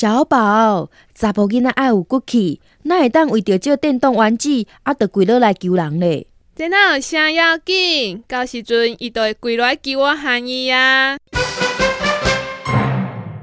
小宝查甫囡仔爱有骨气哪会当为着这电动玩具啊得跪落来救人咧这哪有啥要紧到时阵伊著会跪落来求我含伊啊。